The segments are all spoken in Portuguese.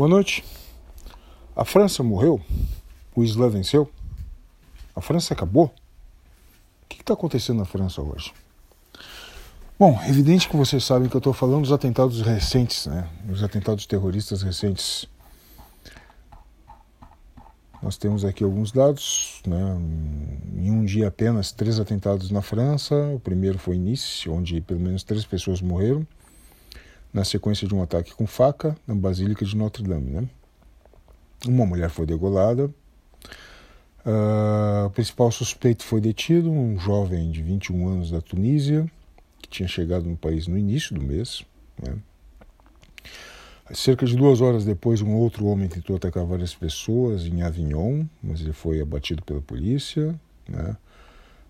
Boa noite. A França morreu? O Islã venceu? A França acabou? O que está acontecendo na França hoje? Bom, evidente que vocês sabem que eu estou falando dos atentados recentes, né? Dos atentados terroristas recentes. Nós temos aqui alguns dados, né? Em um dia apenas três atentados na França. O primeiro foi em Nice, onde pelo menos três pessoas morreram, na sequência de um ataque com faca na Basílica de Notre Dame, né? Uma mulher foi degolada. Uh, o principal suspeito foi detido, um jovem de 21 anos da Tunísia, que tinha chegado no país no início do mês. Né? Cerca de duas horas depois, um outro homem tentou atacar várias pessoas em Avignon, mas ele foi abatido pela polícia. Né?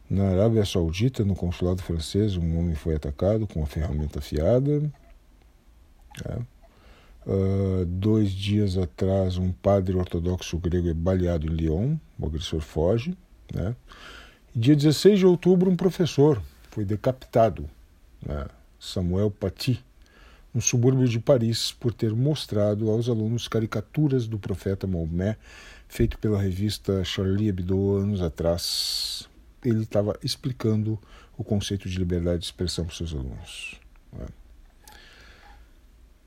Na Arábia Saudita, no consulado francês, um homem foi atacado com uma ferramenta afiada. Uh, dois dias atrás, um padre ortodoxo grego é baleado em Lyon, o agressor foge. Né? Dia 16 de outubro, um professor foi decapitado, né? Samuel Paty, no subúrbio de Paris, por ter mostrado aos alunos caricaturas do profeta Maomé, feito pela revista Charlie Hebdo anos atrás. Ele estava explicando o conceito de liberdade de expressão para seus alunos. Né?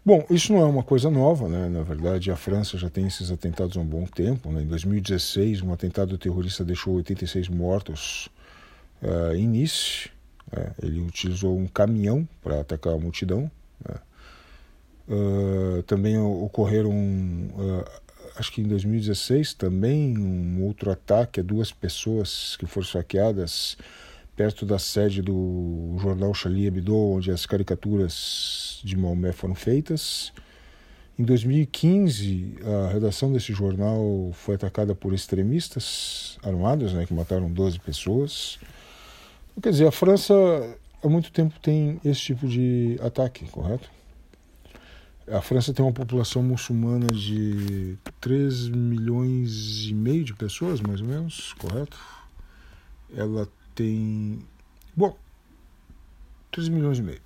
Bom, isso não é uma coisa nova, né? Na verdade, a França já tem esses atentados há um bom tempo. Né? Em 2016, um atentado terrorista deixou 86 mortos uh, em Nice. Uh, ele utilizou um caminhão para atacar a multidão. Uh, também ocorreram, acho que em 2016, também um outro ataque a duas pessoas que foram saqueadas perto da sede do jornal Charlie Hebdo, onde as caricaturas de Maomé foram feitas. Em 2015, a redação desse jornal foi atacada por extremistas armados, né, que mataram 12 pessoas. Quer dizer, a França há muito tempo tem esse tipo de ataque, correto? A França tem uma população muçulmana de 3 milhões e meio de pessoas, mais ou menos, correto? Ela tem. Bom, 3 milhões e meio.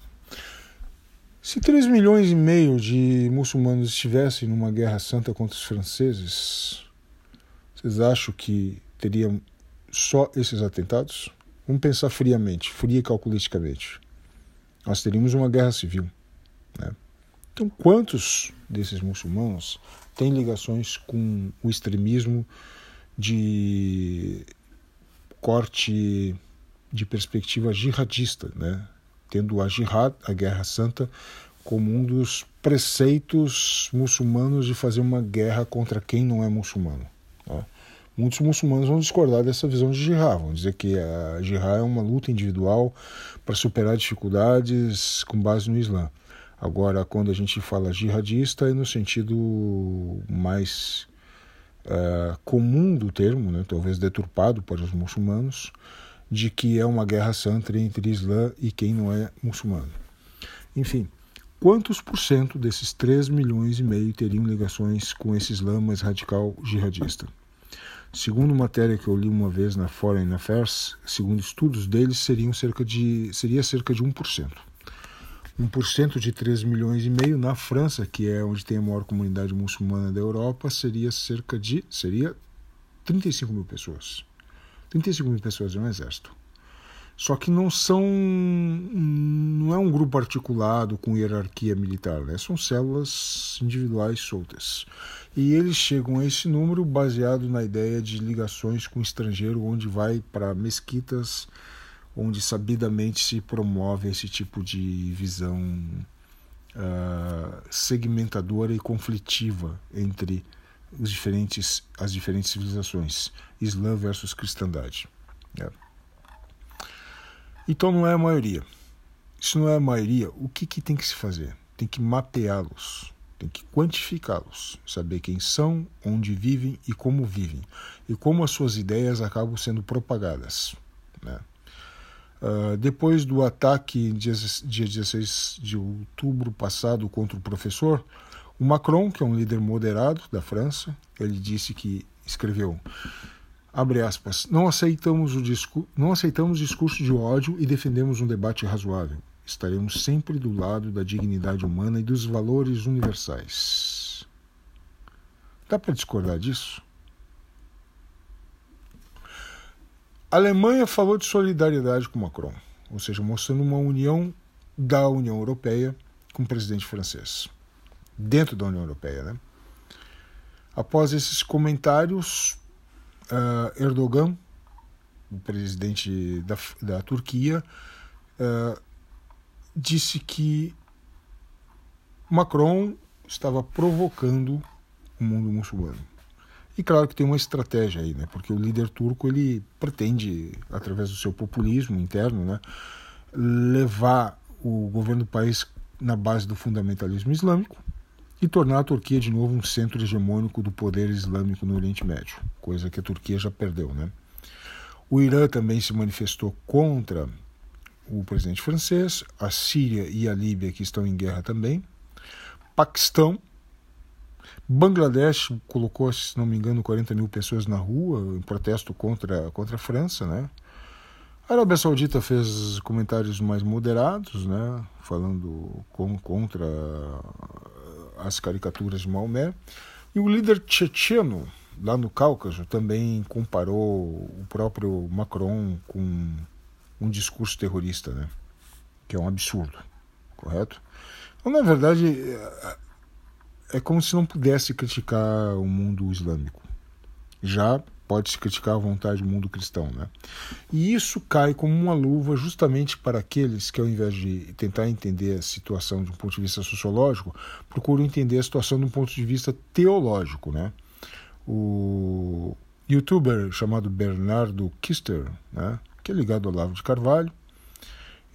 Se 3 milhões e meio de muçulmanos estivessem numa guerra santa contra os franceses, vocês acham que teriam só esses atentados? Vamos pensar friamente, fria e calculisticamente. Nós teríamos uma guerra civil. Né? Então, quantos desses muçulmanos têm ligações com o extremismo de corte de perspectiva jihadista, né? tendo a jihad, a guerra santa, como um dos preceitos muçulmanos de fazer uma guerra contra quem não é muçulmano. Tá? Muitos muçulmanos vão discordar dessa visão de jihad, vão dizer que a jihad é uma luta individual para superar dificuldades com base no Islã. Agora, quando a gente fala jihadista, é no sentido mais uh, comum do termo, né, talvez deturpado para os muçulmanos, de que é uma guerra santa entre Islã e quem não é muçulmano. Enfim, quantos por cento desses 3 milhões e meio teriam ligações com esse Islã mais radical jihadista? Segundo matéria que eu li uma vez na Foreign Affairs, segundo estudos deles, seriam cerca de, seria cerca de 1%. 1% de 3 milhões e meio na França, que é onde tem a maior comunidade muçulmana da Europa, seria cerca de seria 35 mil pessoas. 35 mil pessoas é um exército. Só que não são. não é um grupo articulado com hierarquia militar, né? são células individuais soltas. E eles chegam a esse número baseado na ideia de ligações com o estrangeiro, onde vai para mesquitas onde sabidamente se promove esse tipo de visão uh, segmentadora e conflitiva entre os diferentes, as diferentes civilizações, Islã versus cristandade. É. Então não é a maioria. Se não é a maioria, o que, que tem que se fazer? Tem que mapeá-los, tem que quantificá-los, saber quem são, onde vivem e como vivem, e como as suas ideias acabam sendo propagadas. Né? Uh, depois do ataque dia, dia 16 de outubro passado contra o professor, o Macron, que é um líder moderado da França, ele disse que escreveu abre aspas, não aceitamos o discurso, não aceitamos discurso de ódio e defendemos um debate razoável. Estaremos sempre do lado da dignidade humana e dos valores universais. Dá para discordar disso? A Alemanha falou de solidariedade com Macron, ou seja, mostrando uma união da União Europeia com o presidente francês, dentro da União Europeia. Né? Após esses comentários, uh, Erdogan, o presidente da, da Turquia, uh, disse que Macron estava provocando o mundo muçulmano. E claro que tem uma estratégia aí, né? Porque o líder turco ele pretende, através do seu populismo interno, né, levar o governo do país na base do fundamentalismo islâmico e tornar a Turquia de novo um centro hegemônico do poder islâmico no Oriente Médio, coisa que a Turquia já perdeu, né? O Irã também se manifestou contra o presidente francês, a Síria e a Líbia que estão em guerra também, Paquistão, Bangladesh colocou, se não me engano, 40 mil pessoas na rua em protesto contra, contra a França, né? A Arábia Saudita fez comentários mais moderados, né? Falando com, contra as caricaturas de Maomé. E o líder checheno, lá no Cáucaso, também comparou o próprio Macron com um discurso terrorista, né? Que é um absurdo, correto? Então, na verdade, é como se não pudesse criticar o mundo islâmico. Já pode-se criticar à vontade o mundo cristão. Né? E isso cai como uma luva justamente para aqueles que, ao invés de tentar entender a situação de um ponto de vista sociológico, procuram entender a situação de um ponto de vista teológico. Né? O youtuber chamado Bernardo Kister, né, que é ligado ao Lavo de Carvalho,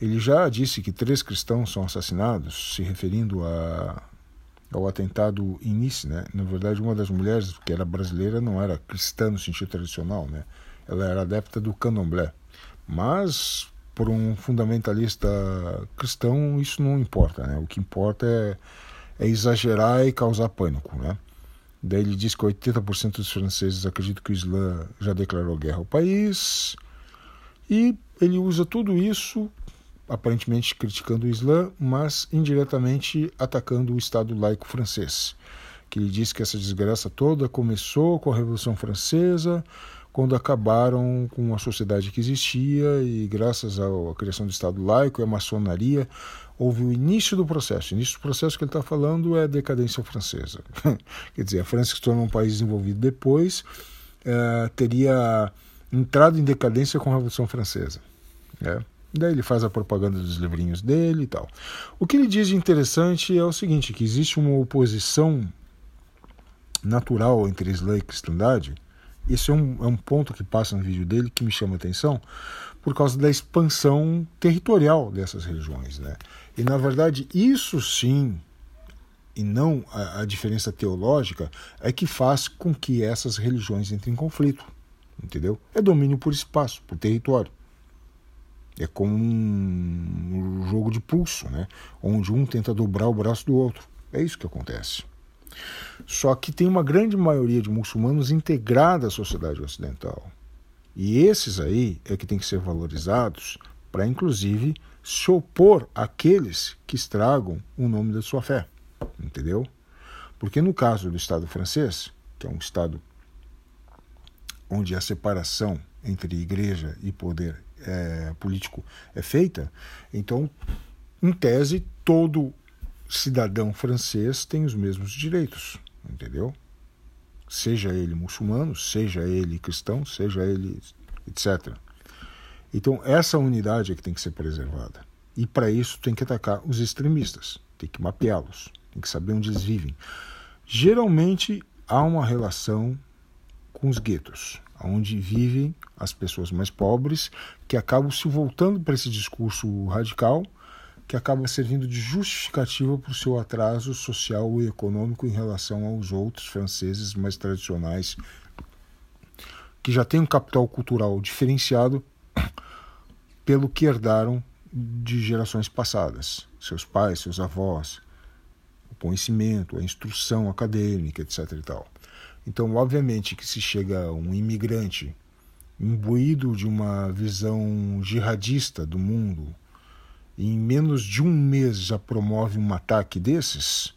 ele já disse que três cristãos são assassinados, se referindo a ao atentado Nice, né? Na verdade, uma das mulheres que era brasileira não era cristã no sentido tradicional, né? Ela era adepta do candomblé. Mas por um fundamentalista cristão isso não importa, né? O que importa é, é exagerar e causar pânico, né? Daí ele diz que 80% dos franceses acreditam que o Islã já declarou guerra ao país. E ele usa tudo isso aparentemente criticando o Islã, mas indiretamente atacando o Estado laico francês, que ele diz que essa desgraça toda começou com a Revolução Francesa, quando acabaram com a sociedade que existia e graças à criação do Estado laico e à maçonaria houve o início do processo. O início do processo que ele está falando é a decadência francesa. Quer dizer, a França que se tornou um país desenvolvido depois eh, teria entrado em decadência com a Revolução Francesa. Né? Daí ele faz a propaganda dos livrinhos dele e tal. O que ele diz de interessante é o seguinte, que existe uma oposição natural entre Islã e cristandade. Esse é um, é um ponto que passa no vídeo dele que me chama a atenção por causa da expansão territorial dessas religiões. Né? E, na verdade, isso sim, e não a, a diferença teológica, é que faz com que essas religiões entrem em conflito. Entendeu? É domínio por espaço, por território. É como um jogo de pulso, né? onde um tenta dobrar o braço do outro. É isso que acontece. Só que tem uma grande maioria de muçulmanos integrada à sociedade ocidental. E esses aí é que tem que ser valorizados para, inclusive, se opor àqueles que estragam o nome da sua fé. Entendeu? Porque no caso do Estado francês, que é um Estado onde a separação entre igreja e poder é, político é feita, então, em tese, todo cidadão francês tem os mesmos direitos, entendeu? Seja ele muçulmano, seja ele cristão, seja ele etc. Então, essa unidade é que tem que ser preservada. E para isso tem que atacar os extremistas, tem que mapeá-los, tem que saber onde eles vivem. Geralmente há uma relação com os guetos onde vivem as pessoas mais pobres, que acabam se voltando para esse discurso radical, que acaba servindo de justificativa para o seu atraso social e econômico em relação aos outros franceses mais tradicionais, que já têm um capital cultural diferenciado pelo que herdaram de gerações passadas, seus pais, seus avós, o conhecimento, a instrução acadêmica, etc. E tal. Então, obviamente que se chega um imigrante imbuído de uma visão jihadista do mundo e em menos de um mês já promove um ataque desses,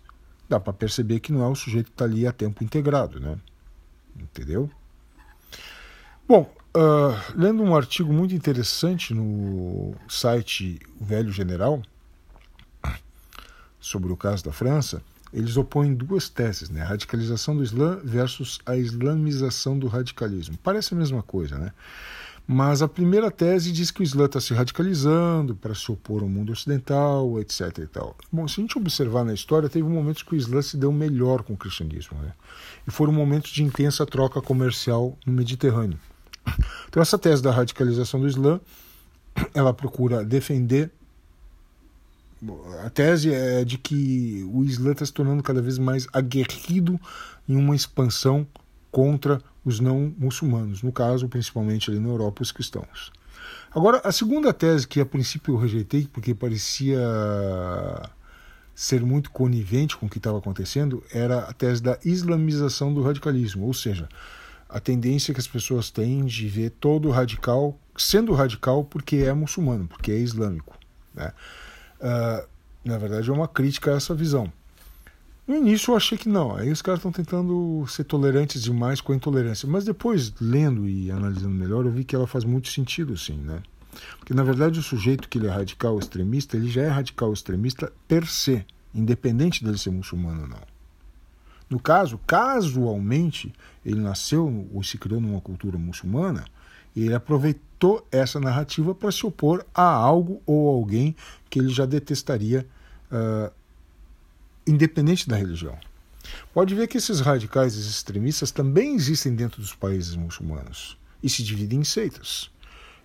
dá para perceber que não é o sujeito que está ali a tempo integrado, né? Entendeu? Bom, uh, lendo um artigo muito interessante no site Velho General sobre o caso da França, eles opõem duas teses, né? A radicalização do Islã versus a islamização do radicalismo. Parece a mesma coisa, né? Mas a primeira tese diz que o Islã está se radicalizando para se opor ao mundo ocidental, etc. E tal. Bom, se a gente observar na história, teve momentos que o Islã se deu melhor com o cristianismo. Né? E foram momentos de intensa troca comercial no Mediterrâneo. Então, essa tese da radicalização do Islã, ela procura defender. A tese é de que o Islã está se tornando cada vez mais aguerrido em uma expansão contra os não muçulmanos, no caso, principalmente ali na Europa, os cristãos. Agora, a segunda tese que a princípio eu rejeitei, porque parecia ser muito conivente com o que estava acontecendo, era a tese da islamização do radicalismo, ou seja, a tendência que as pessoas têm de ver todo radical sendo radical porque é muçulmano, porque é islâmico. Né? Uh, na verdade, é uma crítica a essa visão. No início eu achei que não, aí os caras estão tentando ser tolerantes demais com a intolerância, mas depois, lendo e analisando melhor, eu vi que ela faz muito sentido, sim, né? Porque na verdade o sujeito que ele é radical extremista, ele já é radical extremista per se, independente dele ser muçulmano ou não. No caso, casualmente, ele nasceu ou se criou numa cultura muçulmana, e ele aproveitou essa narrativa para se opor a algo ou alguém que ele já detestaria uh, independente da religião. Pode ver que esses radicais extremistas também existem dentro dos países muçulmanos e se dividem em seitas.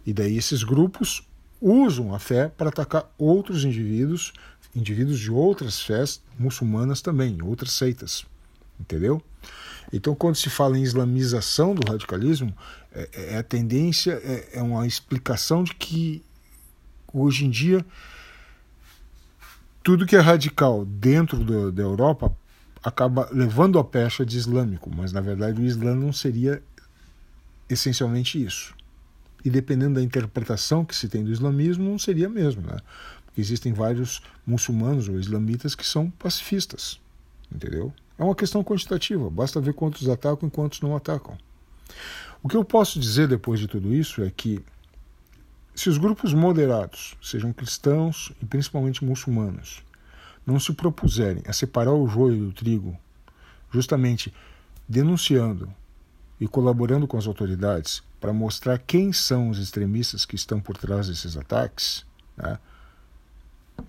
E daí esses grupos usam a fé para atacar outros indivíduos, indivíduos de outras fés muçulmanas também, outras seitas. Entendeu? Então, quando se fala em islamização do radicalismo, é, é a tendência, é, é uma explicação de que hoje em dia tudo que é radical dentro do, da Europa acaba levando a pecha de islâmico, mas na verdade o Islã não seria essencialmente isso. E dependendo da interpretação que se tem do islamismo, não seria mesmo, né? Porque existem vários muçulmanos ou islamitas que são pacifistas, entendeu? É uma questão quantitativa, basta ver quantos atacam e quantos não atacam. O que eu posso dizer depois de tudo isso é que se os grupos moderados, sejam cristãos e principalmente muçulmanos, não se propuserem a separar o joio do trigo, justamente denunciando e colaborando com as autoridades para mostrar quem são os extremistas que estão por trás desses ataques, né,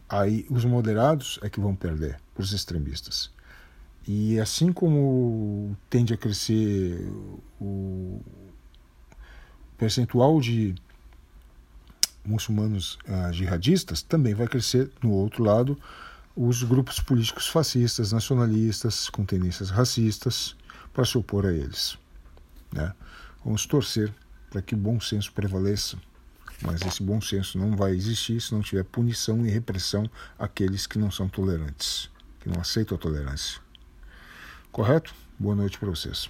aí os moderados é que vão perder para os extremistas. E assim como tende a crescer o percentual de muçulmanos uh, jihadistas, também vai crescer no outro lado os grupos políticos fascistas, nacionalistas, com tendências racistas, para se opor a eles. Né? Vamos torcer para que o bom senso prevaleça, mas esse bom senso não vai existir se não tiver punição e repressão àqueles que não são tolerantes, que não aceitam a tolerância. Correto? Boa noite para vocês.